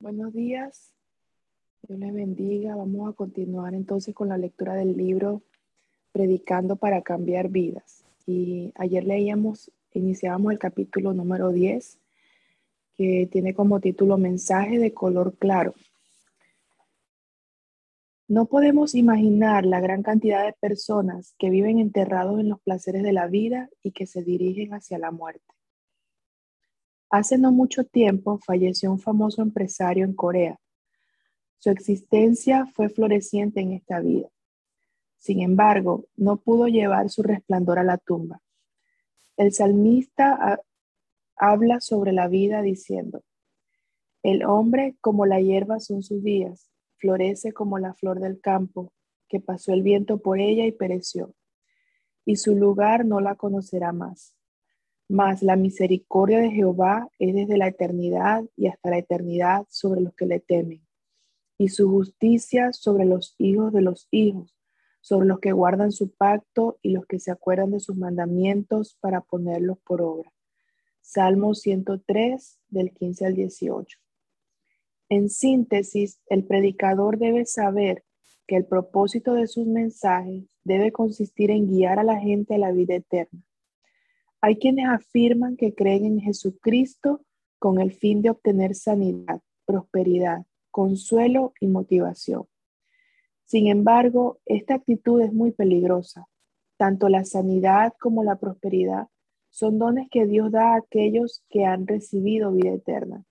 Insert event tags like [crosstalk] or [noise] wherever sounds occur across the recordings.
Buenos días, Dios les bendiga. Vamos a continuar entonces con la lectura del libro Predicando para cambiar vidas. Y ayer leíamos, iniciábamos el capítulo número 10, que tiene como título Mensaje de color claro. No podemos imaginar la gran cantidad de personas que viven enterrados en los placeres de la vida y que se dirigen hacia la muerte. Hace no mucho tiempo falleció un famoso empresario en Corea. Su existencia fue floreciente en esta vida. Sin embargo, no pudo llevar su resplandor a la tumba. El salmista habla sobre la vida diciendo, el hombre como la hierba son sus días, florece como la flor del campo, que pasó el viento por ella y pereció, y su lugar no la conocerá más. Mas la misericordia de Jehová es desde la eternidad y hasta la eternidad sobre los que le temen, y su justicia sobre los hijos de los hijos, sobre los que guardan su pacto y los que se acuerdan de sus mandamientos para ponerlos por obra. Salmo 103 del 15 al 18. En síntesis, el predicador debe saber que el propósito de sus mensajes debe consistir en guiar a la gente a la vida eterna hay quienes afirman que creen en Jesucristo con el fin de obtener sanidad, prosperidad, consuelo y motivación. Sin embargo, esta actitud es muy peligrosa. Tanto la sanidad como la prosperidad son dones que Dios da a aquellos que han recibido vida eterna.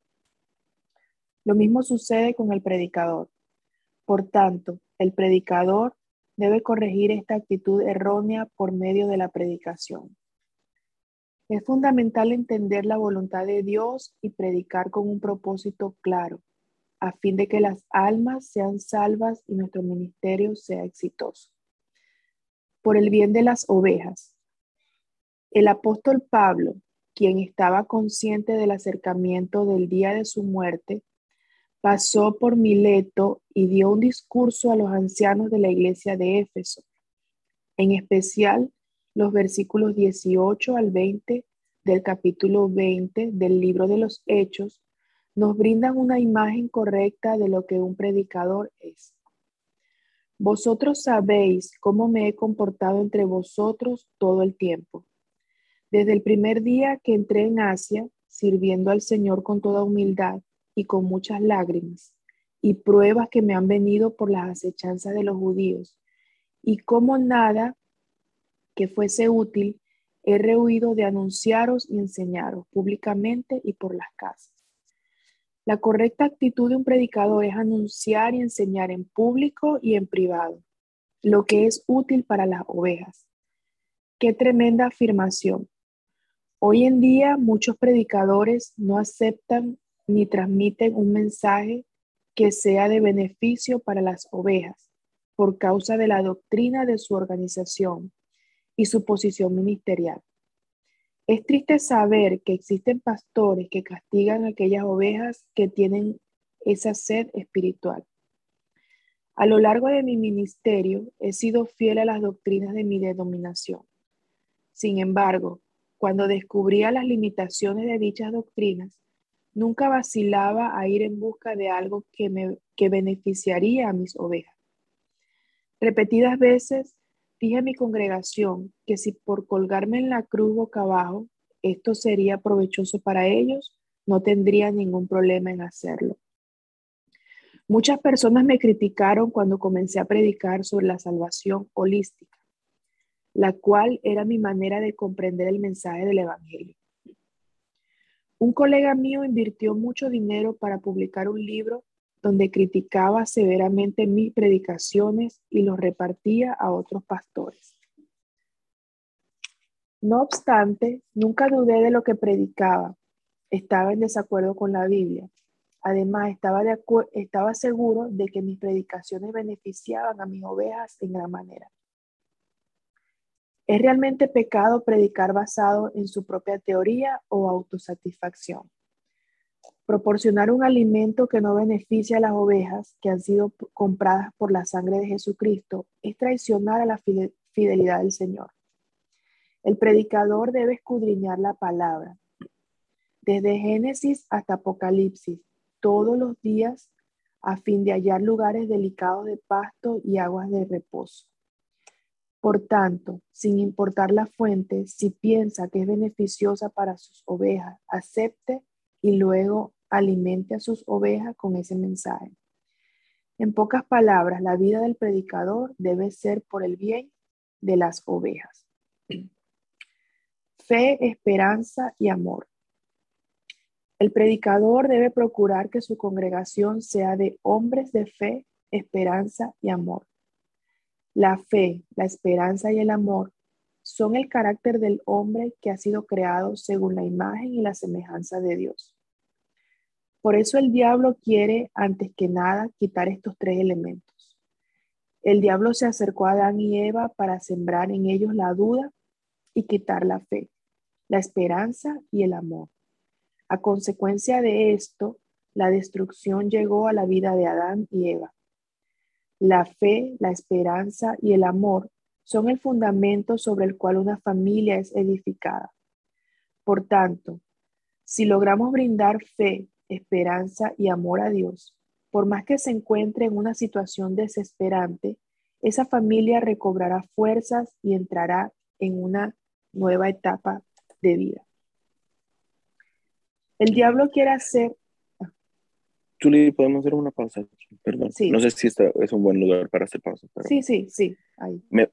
Lo mismo sucede con el predicador. Por tanto, el predicador debe corregir esta actitud errónea por medio de la predicación. Es fundamental entender la voluntad de Dios y predicar con un propósito claro, a fin de que las almas sean salvas y nuestro ministerio sea exitoso. Por el bien de las ovejas. El apóstol Pablo, quien estaba consciente del acercamiento del día de su muerte, pasó por Mileto y dio un discurso a los ancianos de la iglesia de Éfeso, en especial los versículos 18 al 20 del capítulo 20 del libro de los Hechos nos brindan una imagen correcta de lo que un predicador es. Vosotros sabéis cómo me he comportado entre vosotros todo el tiempo. Desde el primer día que entré en Asia, sirviendo al Señor con toda humildad y con muchas lágrimas, y pruebas que me han venido por las acechanzas de los judíos, y como nada que fuese útil he rehuido de anunciaros y enseñaros públicamente y por las casas. La correcta actitud de un predicador es anunciar y enseñar en público y en privado lo que es útil para las ovejas. Qué tremenda afirmación. Hoy en día muchos predicadores no aceptan ni transmiten un mensaje que sea de beneficio para las ovejas por causa de la doctrina de su organización y su posición ministerial. Es triste saber que existen pastores que castigan a aquellas ovejas que tienen esa sed espiritual. A lo largo de mi ministerio he sido fiel a las doctrinas de mi denominación. Sin embargo, cuando descubría las limitaciones de dichas doctrinas, nunca vacilaba a ir en busca de algo que, me, que beneficiaría a mis ovejas. Repetidas veces Dije a mi congregación que si por colgarme en la cruz boca abajo esto sería provechoso para ellos, no tendría ningún problema en hacerlo. Muchas personas me criticaron cuando comencé a predicar sobre la salvación holística, la cual era mi manera de comprender el mensaje del Evangelio. Un colega mío invirtió mucho dinero para publicar un libro donde criticaba severamente mis predicaciones y los repartía a otros pastores. No obstante, nunca dudé de lo que predicaba. Estaba en desacuerdo con la Biblia. Además, estaba, seguro de que mis predicaciones beneficiaban a mis ovejas en gran manera. ¿Es realmente pecado predicar basado en su propia teoría o autosatisfacción? Proporcionar un alimento que no beneficia a las ovejas que han sido compradas por la sangre de Jesucristo es traicionar a la fidelidad del Señor. El predicador debe escudriñar la palabra, desde Génesis hasta Apocalipsis, todos los días, a fin de hallar lugares delicados de pasto y aguas de reposo. Por tanto, sin importar la fuente, si piensa que es beneficiosa para sus ovejas, acepte y luego alimente a sus ovejas con ese mensaje. En pocas palabras, la vida del predicador debe ser por el bien de las ovejas. Fe, esperanza y amor. El predicador debe procurar que su congregación sea de hombres de fe, esperanza y amor. La fe, la esperanza y el amor son el carácter del hombre que ha sido creado según la imagen y la semejanza de Dios. Por eso el diablo quiere, antes que nada, quitar estos tres elementos. El diablo se acercó a Adán y Eva para sembrar en ellos la duda y quitar la fe, la esperanza y el amor. A consecuencia de esto, la destrucción llegó a la vida de Adán y Eva. La fe, la esperanza y el amor son el fundamento sobre el cual una familia es edificada. Por tanto, si logramos brindar fe, esperanza y amor a Dios, por más que se encuentre en una situación desesperante, esa familia recobrará fuerzas y entrará en una nueva etapa de vida. El diablo quiere hacer Julie, podemos hacer una pausa perdón. No sé si este es un buen lugar para hacer pausa. sí, sí, sí. Ahí. Me,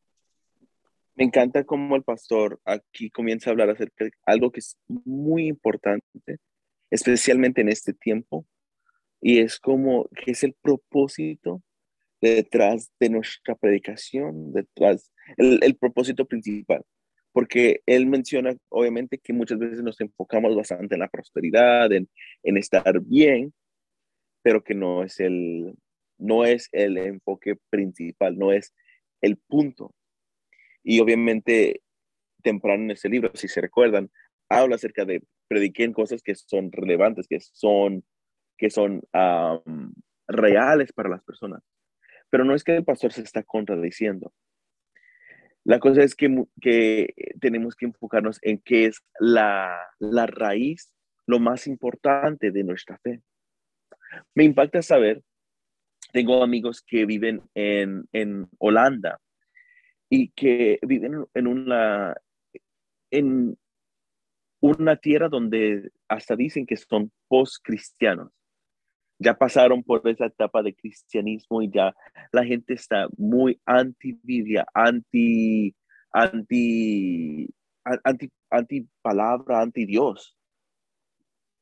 me encanta cómo el pastor aquí comienza a hablar acerca de algo que es muy importante, especialmente en este tiempo, y es como que es el propósito detrás de nuestra predicación, detrás, el, el propósito principal porque él menciona obviamente que muchas veces nos enfocamos bastante en la prosperidad, en, en, estar bien, pero que no es el, no es el enfoque principal, no es el punto. Y obviamente, temprano en ese libro, si se recuerdan, habla acerca de prediquen cosas que son relevantes, que son, que son reales para las personas. Pero no es que el pastor se está contradiciendo. La cosa es que, que tenemos que enfocarnos en qué es la, la raíz, lo más importante de nuestra fe. Me impacta saber, tengo amigos que viven en, en Holanda y que viven en una, en una tierra donde hasta dicen que son post-cristianos. Ya pasaron por esa etapa de cristianismo y ya la gente está muy anti-Biblia, anti, anti, anti, anti palabra, anti Dios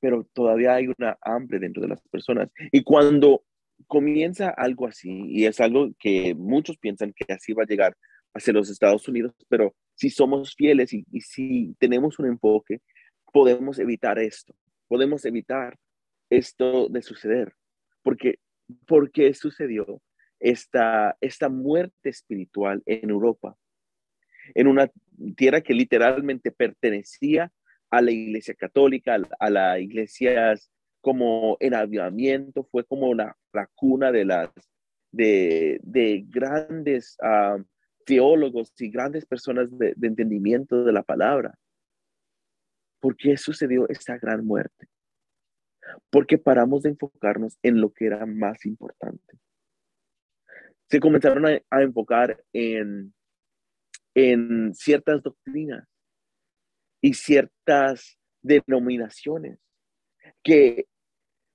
pero todavía hay una hambre dentro de las personas. Y cuando comienza algo así, y es algo que muchos piensan que así va a llegar hacia los Estados Unidos, pero si somos fieles y, si tenemos un enfoque, podemos evitar esto, podemos evitar esto de suceder, porque porque sucedió esta, esta muerte espiritual en Europa, en una tierra que literalmente pertenecía a la iglesia católica, a la iglesia como en avivamiento, fue como la, la cuna de las de, de grandes ah, teólogos y grandes personas de, de entendimiento de la palabra. ¿Por qué sucedió esta gran muerte? Porque paramos de enfocarnos en lo que era más importante. Se comenzaron a, a enfocar en, en ciertas doctrinas y ciertas denominaciones que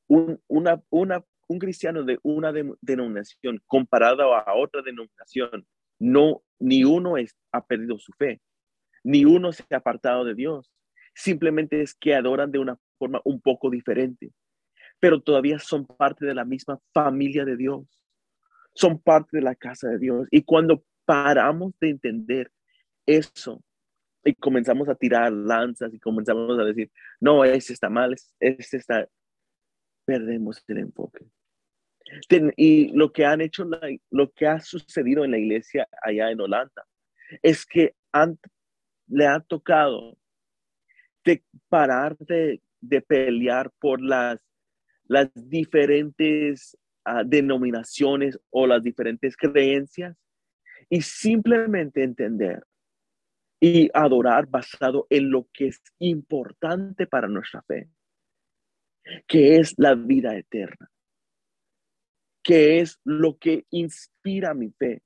un, una, una, un cristiano de una denominación comparado a otra denominación, no, ni uno es, ha perdido su fe, ni uno se ha apartado de Dios. Simplemente es que adoran de una forma un poco diferente, pero todavía son parte de la misma familia de Dios. Son parte de la casa de Dios. Y cuando paramos de entender eso, y comenzamos a tirar lanzas y comenzamos a decir, no, ese está mal, ese está, perdemos el enfoque. y lo que han hecho, lo que ha sucedido en la iglesia allá en Holanda, es que han, le ha tocado de parar de, de pelear por las las diferentes ah, denominaciones o las diferentes creencias y simplemente entender y adorar basado en lo que es importante para nuestra fe, que es la vida eterna, que es lo que inspira mi fe.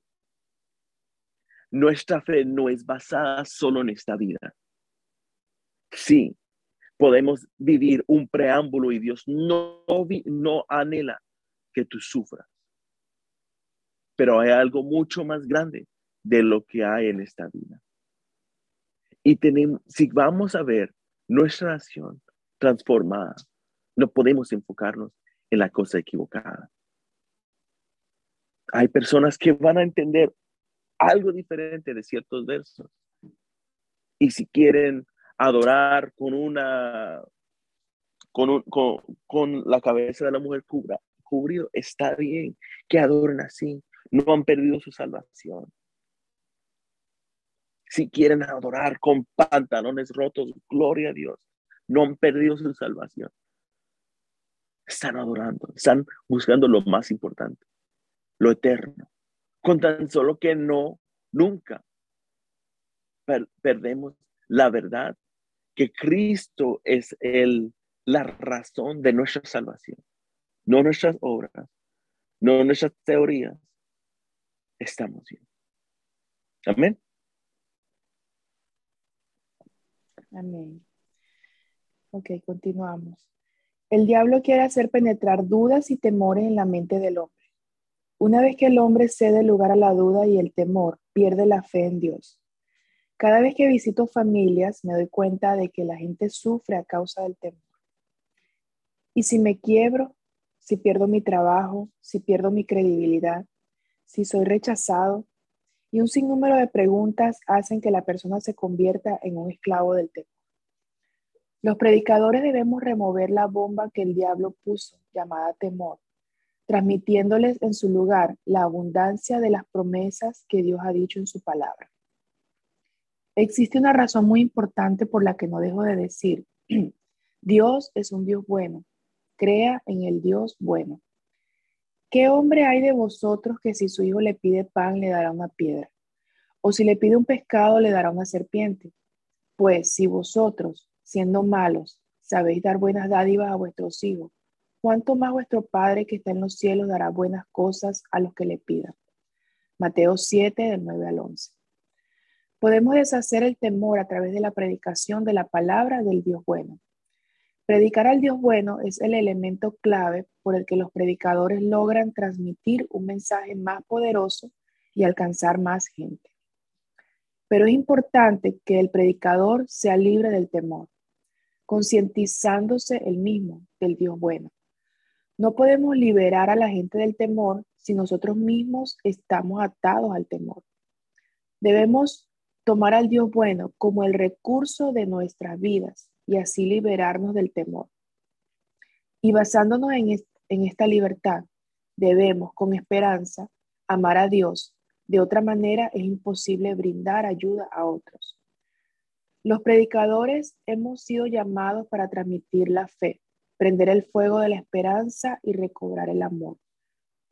Nuestra fe no es basada solo en esta vida. Sí, podemos vivir un preámbulo y Dios no, no anhela que tú sufras. Pero hay algo mucho más grande de lo que hay en esta vida. Y tenemos, si vamos a ver nuestra nación transformada, no podemos enfocarnos en la cosa equivocada. Hay personas que van a entender algo diferente de ciertos versos. Y si quieren adorar con una, con, con, la cabeza de la mujer cubra, cubrido, está bien que adoren así, no han perdido su salvación. Si quieren adorar con pantalones rotos, gloria a Dios, no han perdido su salvación. Están adorando, están buscando lo más importante, lo eterno, con tan solo que no, nunca perdemos la verdad que Cristo es el, la razón de nuestra salvación, no nuestras obras, no nuestras teorías. Estamos bien. Amén. Amén. Ok, continuamos. El diablo quiere hacer penetrar dudas y temores en la mente del hombre. Una vez que el hombre cede lugar a la duda y el temor, pierde la fe en Dios. Cada vez que visito familias me doy cuenta de que la gente sufre a causa del temor. Y si me quiebro, si pierdo mi trabajo, si pierdo mi credibilidad, si soy rechazado, y un sinnúmero de preguntas hacen que la persona se convierta en un esclavo del temor. Los predicadores debemos remover la bomba que el diablo puso, llamada temor, transmitiéndoles en su lugar la abundancia de las promesas que Dios ha dicho en su palabra. Existe una razón muy importante por la que no dejo de decir, [clears throat] Dios es un Dios bueno, crea en el Dios bueno. ¿Qué hombre hay de vosotros que si su hijo le pide pan le dará una piedra? ¿O si le pide un pescado le dará una serpiente? Pues si vosotros, siendo malos, sabéis dar buenas dádivas a vuestros hijos, ¿cuánto más vuestro Padre que está en los cielos dará buenas cosas a los que le pidan? Mateo 7, del 9 al 11. Podemos deshacer el temor a través de la predicación de la palabra del Dios bueno. Predicar al Dios bueno es el elemento clave por el que los predicadores logran transmitir un mensaje más poderoso y alcanzar más gente. Pero es importante que el predicador sea libre del temor, concientizándose el mismo del Dios bueno. No podemos liberar a la gente del temor si nosotros mismos estamos atados al temor. Debemos tomar al Dios bueno como el recurso de nuestras vidas y así liberarnos del temor. Y basándonos en, en esta libertad, debemos con esperanza amar a Dios. De otra manera es imposible brindar ayuda a otros. Los predicadores hemos sido llamados para transmitir la fe, prender el fuego de la esperanza y recobrar el amor.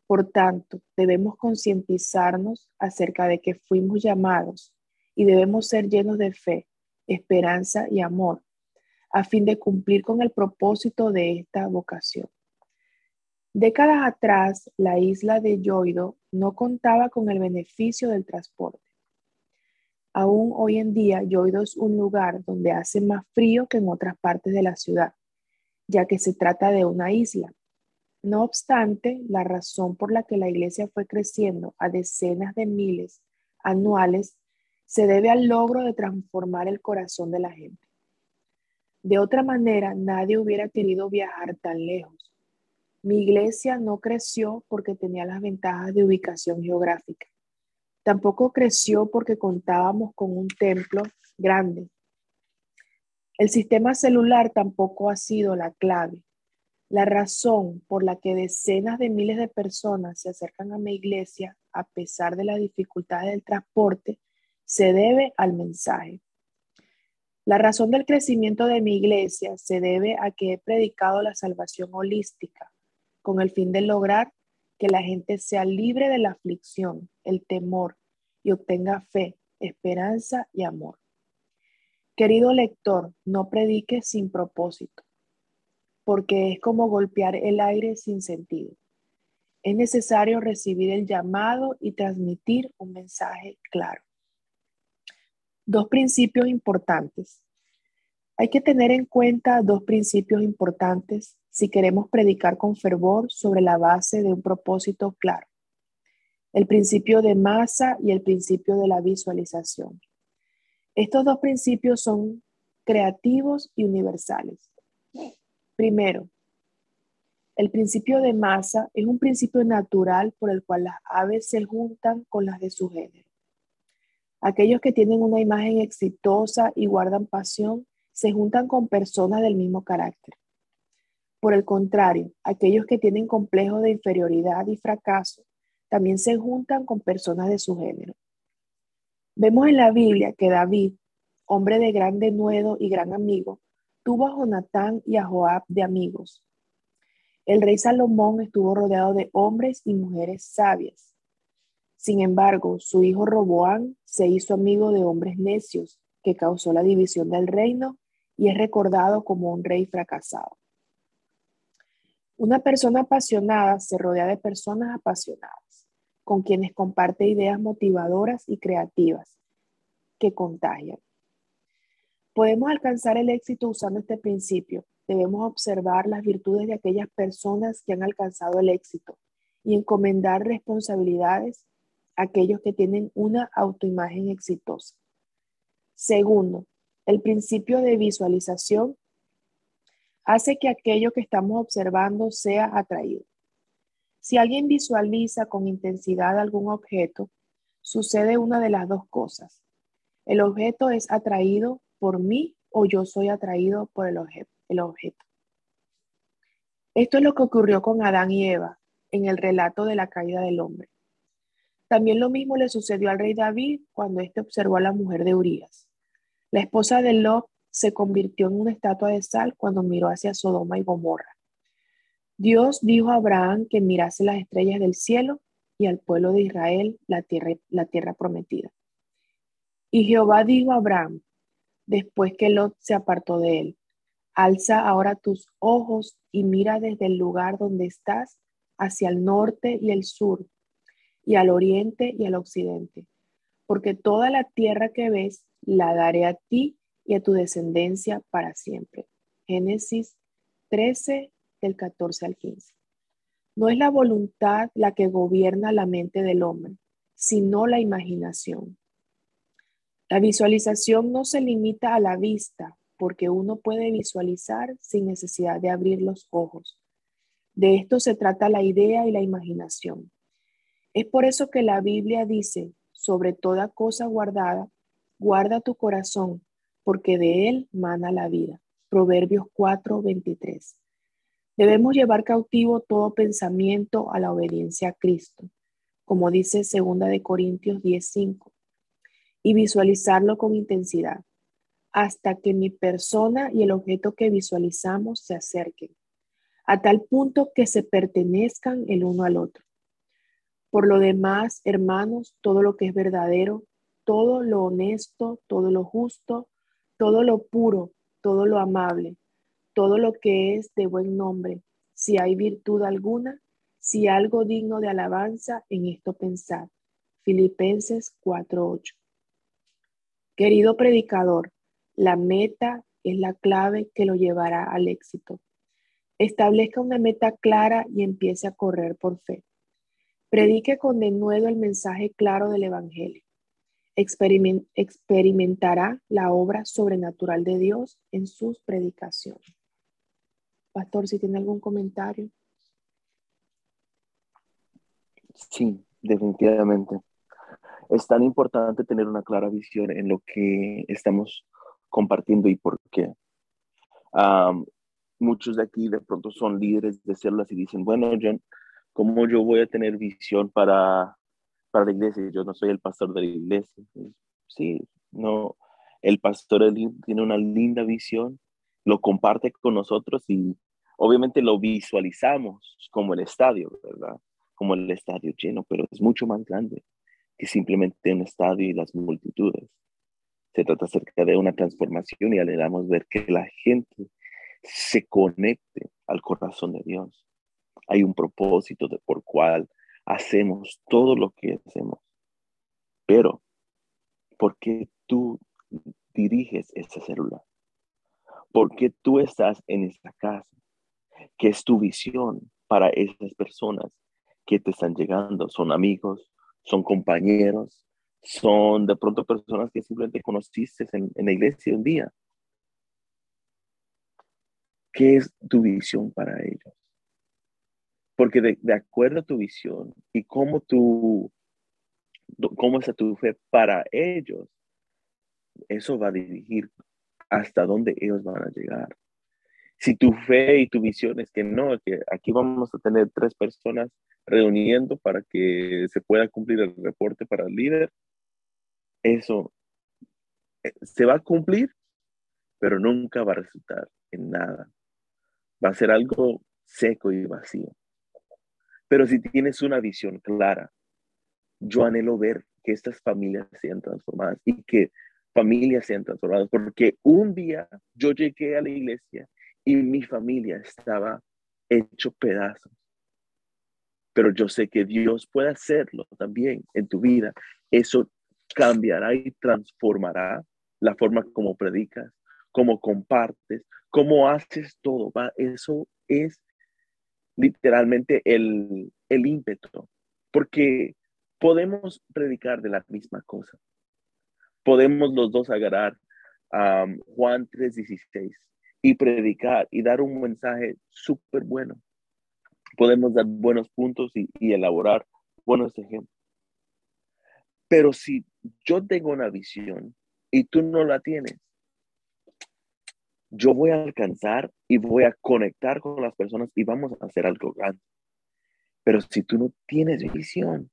Por tanto, debemos concientizarnos acerca de que fuimos llamados y debemos ser llenos de fe, esperanza y amor a fin de cumplir con el propósito de esta vocación. Décadas atrás, la isla de Yoido no contaba con el beneficio del transporte. Aún hoy en día, Yoido es un lugar donde hace más frío que en otras partes de la ciudad, ya que se trata de una isla. No obstante, la razón por la que la iglesia fue creciendo a decenas de miles anuales se debe al logro de transformar el corazón de la gente. De otra manera, nadie hubiera querido viajar tan lejos. Mi iglesia no creció porque tenía las ventajas de ubicación geográfica. Tampoco creció porque contábamos con un templo grande. El sistema celular tampoco ha sido la clave. La razón por la que decenas de miles de personas se acercan a mi iglesia a pesar de las dificultades del transporte se debe al mensaje. La razón del crecimiento de mi iglesia se debe a que he predicado la salvación holística con el fin de lograr que la gente sea libre de la aflicción, el temor y obtenga fe, esperanza y amor. Querido lector, no predique sin propósito, porque es como golpear el aire sin sentido. Es necesario recibir el llamado y transmitir un mensaje claro. Dos principios importantes. Hay que tener en cuenta dos principios importantes si queremos predicar con fervor sobre la base de un propósito claro. El principio de masa y el principio de la visualización. Estos dos principios son creativos y universales. Primero, el principio de masa es un principio natural por el cual las aves se juntan con las de su género. Aquellos que tienen una imagen exitosa y guardan pasión se juntan con personas del mismo carácter. Por el contrario, aquellos que tienen complejo de inferioridad y fracaso también se juntan con personas de su género. Vemos en la Biblia que David, hombre de gran denuedo y gran amigo, tuvo a Jonatán y a Joab de amigos. El rey Salomón estuvo rodeado de hombres y mujeres sabias. Sin embargo, su hijo Roboán se hizo amigo de hombres necios, que causó la división del reino y es recordado como un rey fracasado. Una persona apasionada se rodea de personas apasionadas con quienes comparte ideas motivadoras y creativas que contagian. Podemos alcanzar el éxito usando este principio. Debemos observar las virtudes de aquellas personas que han alcanzado el éxito y encomendar responsabilidades aquellos que tienen una autoimagen exitosa. Segundo, el principio de visualización hace que aquello que estamos observando sea atraído. Si alguien visualiza con intensidad algún objeto, sucede una de las dos cosas. El objeto es atraído por mí o yo soy atraído por el, objeto. Esto es lo que ocurrió con Adán y Eva en el relato de la caída del hombre. También lo mismo le sucedió al rey David cuando éste observó a la mujer de Urias. La esposa de Lot se convirtió en una estatua de sal cuando miró hacia Sodoma y Gomorra. Dios dijo a Abraham que mirase las estrellas del cielo y al pueblo de Israel la tierra, la tierra prometida. Y Jehová dijo a Abraham, después que Lot se apartó de él, alza ahora tus ojos y mira desde el lugar donde estás hacia el norte y el sur, y al oriente y al occidente, porque toda la tierra que ves la daré a ti y a tu descendencia para siempre. Génesis 13, del 14 al 15. No es la voluntad la que gobierna la mente del hombre, sino la imaginación. La visualización no se limita a la vista, porque uno puede visualizar sin necesidad de abrir los ojos. De esto se trata la idea y la imaginación. Es por eso que la Biblia dice, sobre toda cosa guardada, guarda tu corazón, porque de él mana la vida. Proverbios 4, 23. Debemos llevar cautivo todo pensamiento a la obediencia a Cristo, como dice 2 de Corintios 10:5, y visualizarlo con intensidad, hasta que mi persona y el objeto que visualizamos se acerquen, a tal punto que se pertenezcan el uno al otro. Por lo demás, hermanos, todo lo que es verdadero, todo lo honesto, todo lo justo, todo lo puro, todo lo amable, todo lo que es de buen nombre, si hay virtud alguna, si algo digno de alabanza, en esto pensar. Filipenses 4:8. Querido predicador, la meta es la clave que lo llevará al éxito. Establezca una meta clara y empiece a correr por fe. Predique con denuedo el mensaje claro del Evangelio. experimentará la obra sobrenatural de Dios en sus predicaciones. Pastor, si tiene algún comentario. Sí, definitivamente. Es tan importante tener una clara visión en lo que estamos compartiendo y por qué. muchos de aquí de pronto son líderes de células y dicen, bueno, John, ¿cómo yo voy a tener visión para, para la iglesia? Yo no soy el pastor de la iglesia. Sí, no, El pastor tiene una linda visión, lo comparte con nosotros y obviamente lo visualizamos como el estadio, ¿verdad? Como el estadio lleno, pero es mucho más grande que simplemente un estadio y las multitudes. Se trata acerca de una transformación y anhelamos ver que la gente se conecte al corazón de Dios. Hay un propósito de por cual hacemos todo lo que hacemos. Pero, ¿por qué tú diriges esa célula? ¿Por qué tú estás en esa casa? ¿Qué es tu visión para esas personas que te están llegando? ¿Son amigos? ¿Son compañeros? ¿Son de pronto personas que simplemente conociste en, en la iglesia un día? ¿Qué es tu visión para ellos? Porque de, acuerdo a tu visión y cómo tú, cómo está tu fe para ellos, eso va a dirigir hasta dónde ellos van a llegar. Si tu fe y tu visión es que no, que aquí vamos a tener tres personas reuniendo para que se pueda cumplir el reporte para el líder, eso eh, se va a cumplir, pero nunca va a resultar en nada. Va a ser algo seco y vacío. Pero si tienes una visión clara, yo anhelo ver que estas familias sean transformadas y que familias sean transformadas, porque un día yo llegué a la iglesia y mi familia estaba hecho pedazos. Pero yo sé que Dios puede hacerlo también en tu vida. Eso cambiará y transformará la forma como predicas, como compartes, cómo haces todo. Eso es literalmente el, el ímpetu, porque podemos predicar de la misma cosa. Podemos los dos agarrar a Juan 3:16 y predicar y dar un mensaje súper bueno. Podemos dar buenos puntos y elaborar buenos ejemplos. Pero si yo tengo una visión y tú no la tienes, yo voy a alcanzar y voy a conectar con las personas y vamos a hacer algo grande. Pero si tú no tienes visión,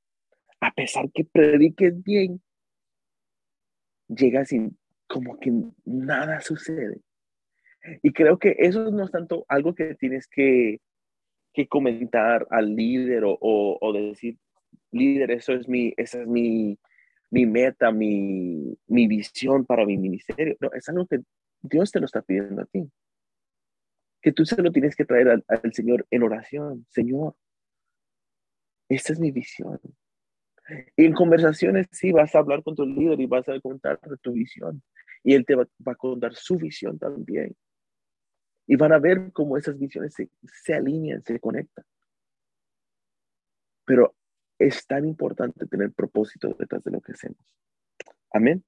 a pesar que prediques bien, llegas sin como que nada sucede. Y creo que eso no es tanto algo que tienes que, comentar al líder o, o, decir, líder, eso es mi, esa es mi, mi meta, mi, mi visión para mi ministerio. No, es algo que Dios te lo está pidiendo a ti. Que tú se lo tienes que traer al, Señor en oración. Señor, esta es mi visión. Y en conversaciones sí vas a hablar con tu líder y vas a contar tu visión. Y él te va, a contar su visión también. Y van a ver cómo esas visiones se, se alinean, se conectan. Pero es tan importante tener propósito detrás de lo que hacemos. Amén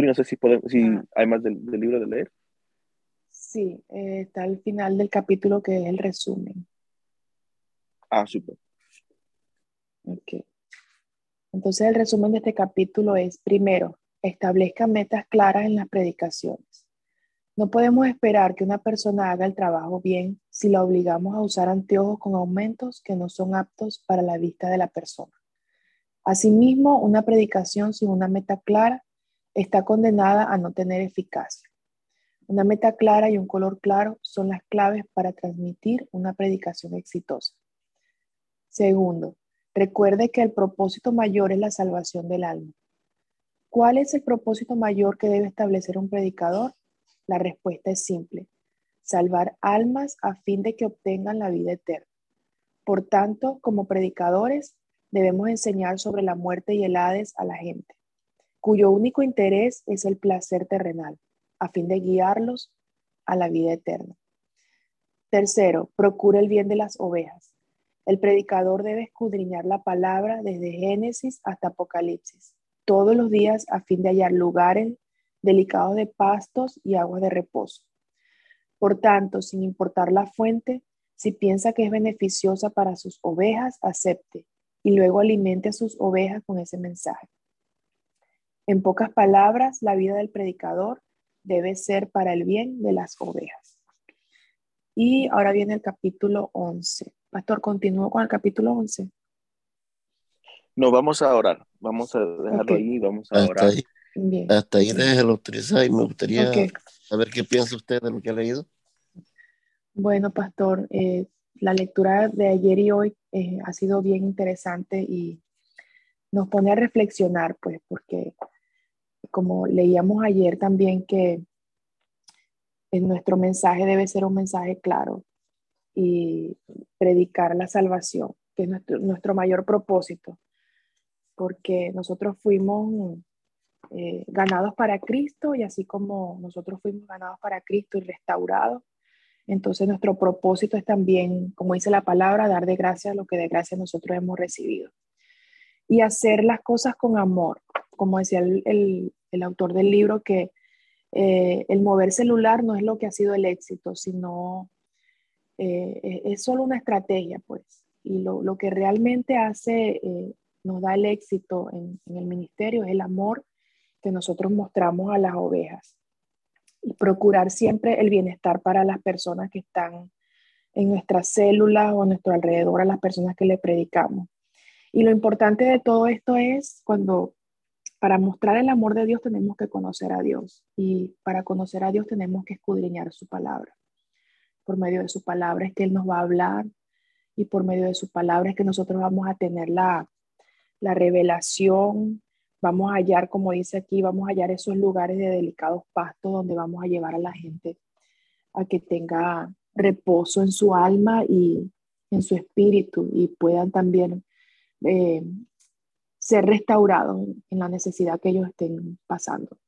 no sé si, podemos, si ah. hay más del, libro de leer. Sí, eh, está al final del capítulo que es el resumen. Ah, súper. Ok. Entonces el resumen de este capítulo es, primero, establezca metas claras en las predicaciones. No podemos esperar que una persona haga el trabajo bien si la obligamos a usar anteojos con aumentos que no son aptos para la vista de la persona. Asimismo, una predicación sin una meta clara está condenada a no tener eficacia. Una meta clara y un color claro son las claves para transmitir una predicación exitosa. Segundo, recuerde que el propósito mayor es la salvación del alma. ¿Cuál es el propósito mayor que debe establecer un predicador? La respuesta es simple, salvar almas a fin de que obtengan la vida eterna. Por tanto, como predicadores, debemos enseñar sobre la muerte y el Hades a la gente cuyo único interés es el placer terrenal, a fin de guiarlos a la vida eterna. Tercero, procura el bien de las ovejas. El predicador debe escudriñar la palabra desde Génesis hasta Apocalipsis, todos los días a fin de hallar lugares delicados de pastos y aguas de reposo. Por tanto, sin importar la fuente, si piensa que es beneficiosa para sus ovejas, acepte y luego alimente a sus ovejas con ese mensaje. En pocas palabras, la vida del predicador debe ser para el bien de las ovejas. Y ahora viene el capítulo 11. Pastor, continúo con el capítulo 11. No, vamos a orar. Vamos a dejarlo ahí, vamos a orar. Hasta ahí deje lo utilizar y me gustaría saber qué piensa usted de lo que ha leído. Bueno, pastor, eh, la lectura de ayer y hoy eh, ha sido bien interesante y nos pone a reflexionar, pues, porque como leíamos ayer también que en nuestro mensaje debe ser un mensaje claro y predicar la salvación, que es nuestro, nuestro mayor propósito, porque nosotros fuimos eh, ganados para Cristo y así como nosotros fuimos ganados para Cristo y restaurados, entonces nuestro propósito es también, como dice la palabra, dar de gracia lo que de gracia nosotros hemos recibido. Y hacer las cosas con amor, como decía el, autor del libro, que eh, el mover celular no es lo que ha sido el éxito, sino eh, es solo una estrategia, pues. Y lo, que realmente hace, nos da el éxito en, en el ministerio es el amor que nosotros mostramos a las ovejas y procurar siempre el bienestar para las personas que están en nuestras células o a nuestro alrededor, a las personas que le predicamos. Y lo importante de todo esto es cuando para mostrar el amor de Dios tenemos que conocer a Dios y para conocer a Dios tenemos que escudriñar su palabra. Por medio de su palabra es que Él nos va a hablar y por medio de su palabra es que nosotros vamos a tener la, la revelación, vamos a hallar, como dice aquí, vamos a hallar esos lugares de delicados pastos donde vamos a llevar a la gente a que tenga reposo en su alma y en su espíritu y puedan también eh, ser restaurados en la necesidad que ellos estén pasando.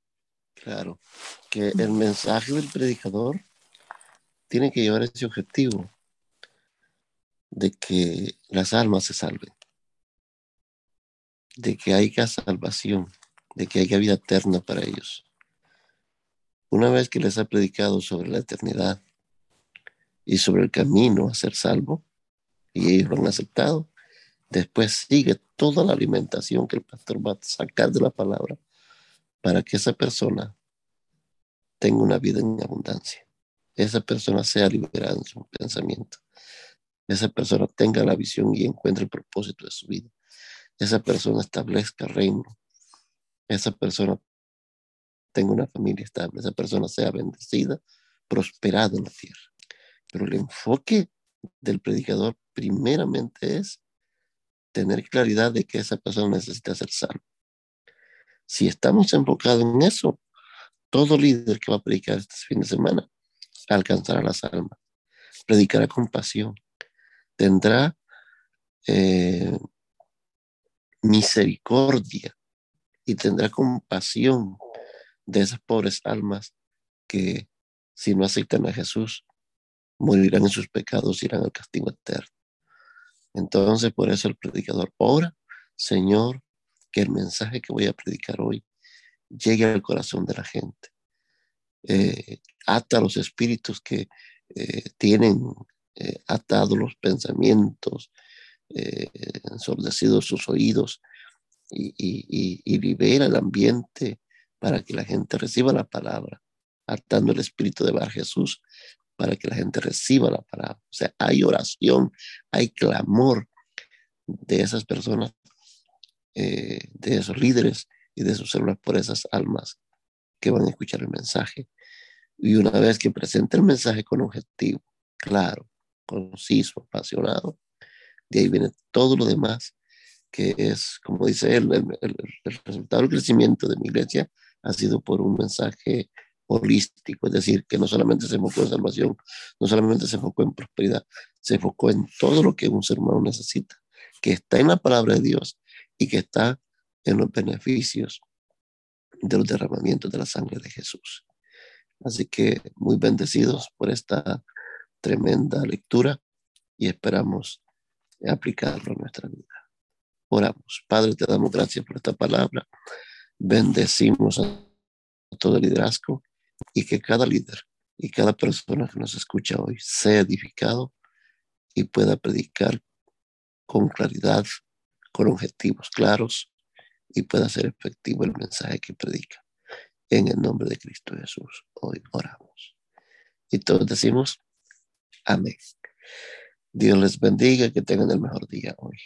Claro, que el mensaje del predicador tiene que llevar ese objetivo de que las almas se salven de que haya salvación, de que haya vida eterna para ellos. Una vez que les ha predicado sobre la eternidad y sobre el camino a ser salvo, y ellos lo han aceptado, después sigue toda la alimentación que el pastor va a sacar de la palabra para que esa persona tenga una vida en abundancia. Esa persona sea liberada en su pensamiento. Esa persona tenga la visión y encuentre el propósito de su vida esa persona establezca reino, esa persona tenga una familia estable, esa persona sea bendecida, prosperada en la tierra. Pero el enfoque del predicador primeramente es tener claridad de que esa persona necesita ser salva. Si estamos enfocados en eso, todo líder que va a predicar este fin de semana alcanzará las almas, predicará con pasión, tendrá eh, misericordia y tendrá compasión de esas pobres almas que si no aceptan a Jesús, morirán en sus pecados y irán al castigo eterno. Entonces, por eso el predicador ora, Señor, que el mensaje que voy a predicar hoy llegue al corazón de la gente. Eh, ata los espíritus que eh, tienen eh, atados los pensamientos, ensordecidos sus oídos y, libera el ambiente para que la gente reciba la palabra, atando el espíritu de Bar Jesús para que la gente reciba la palabra. O sea, hay oración, hay clamor de esas personas, eh, de esos líderes y de sus células por esas almas que van a escuchar el mensaje. Y una vez que presente el mensaje con objetivo, claro, conciso, apasionado, de ahí viene todo lo demás, que es, como dice él, el, resultado del crecimiento de mi iglesia ha sido por un mensaje holístico, es decir, que no solamente se enfocó en salvación, no solamente se enfocó en prosperidad, se enfocó en todo lo que un ser humano necesita, que está en la palabra de Dios y que está en los beneficios de los derramamientos de la sangre de Jesús. Así que muy bendecidos por esta tremenda lectura y esperamos aplicarlo en nuestra vida. Oramos. Padre, te damos gracias por esta palabra. Bendecimos a todo el liderazgo y que cada líder y cada persona que nos escucha hoy sea edificado y pueda predicar con claridad, con objetivos claros y pueda ser efectivo el mensaje que predica. En el nombre de Cristo Jesús, hoy oramos. Y todos decimos, amén. Dios les bendiga, que tengan el mejor día hoy.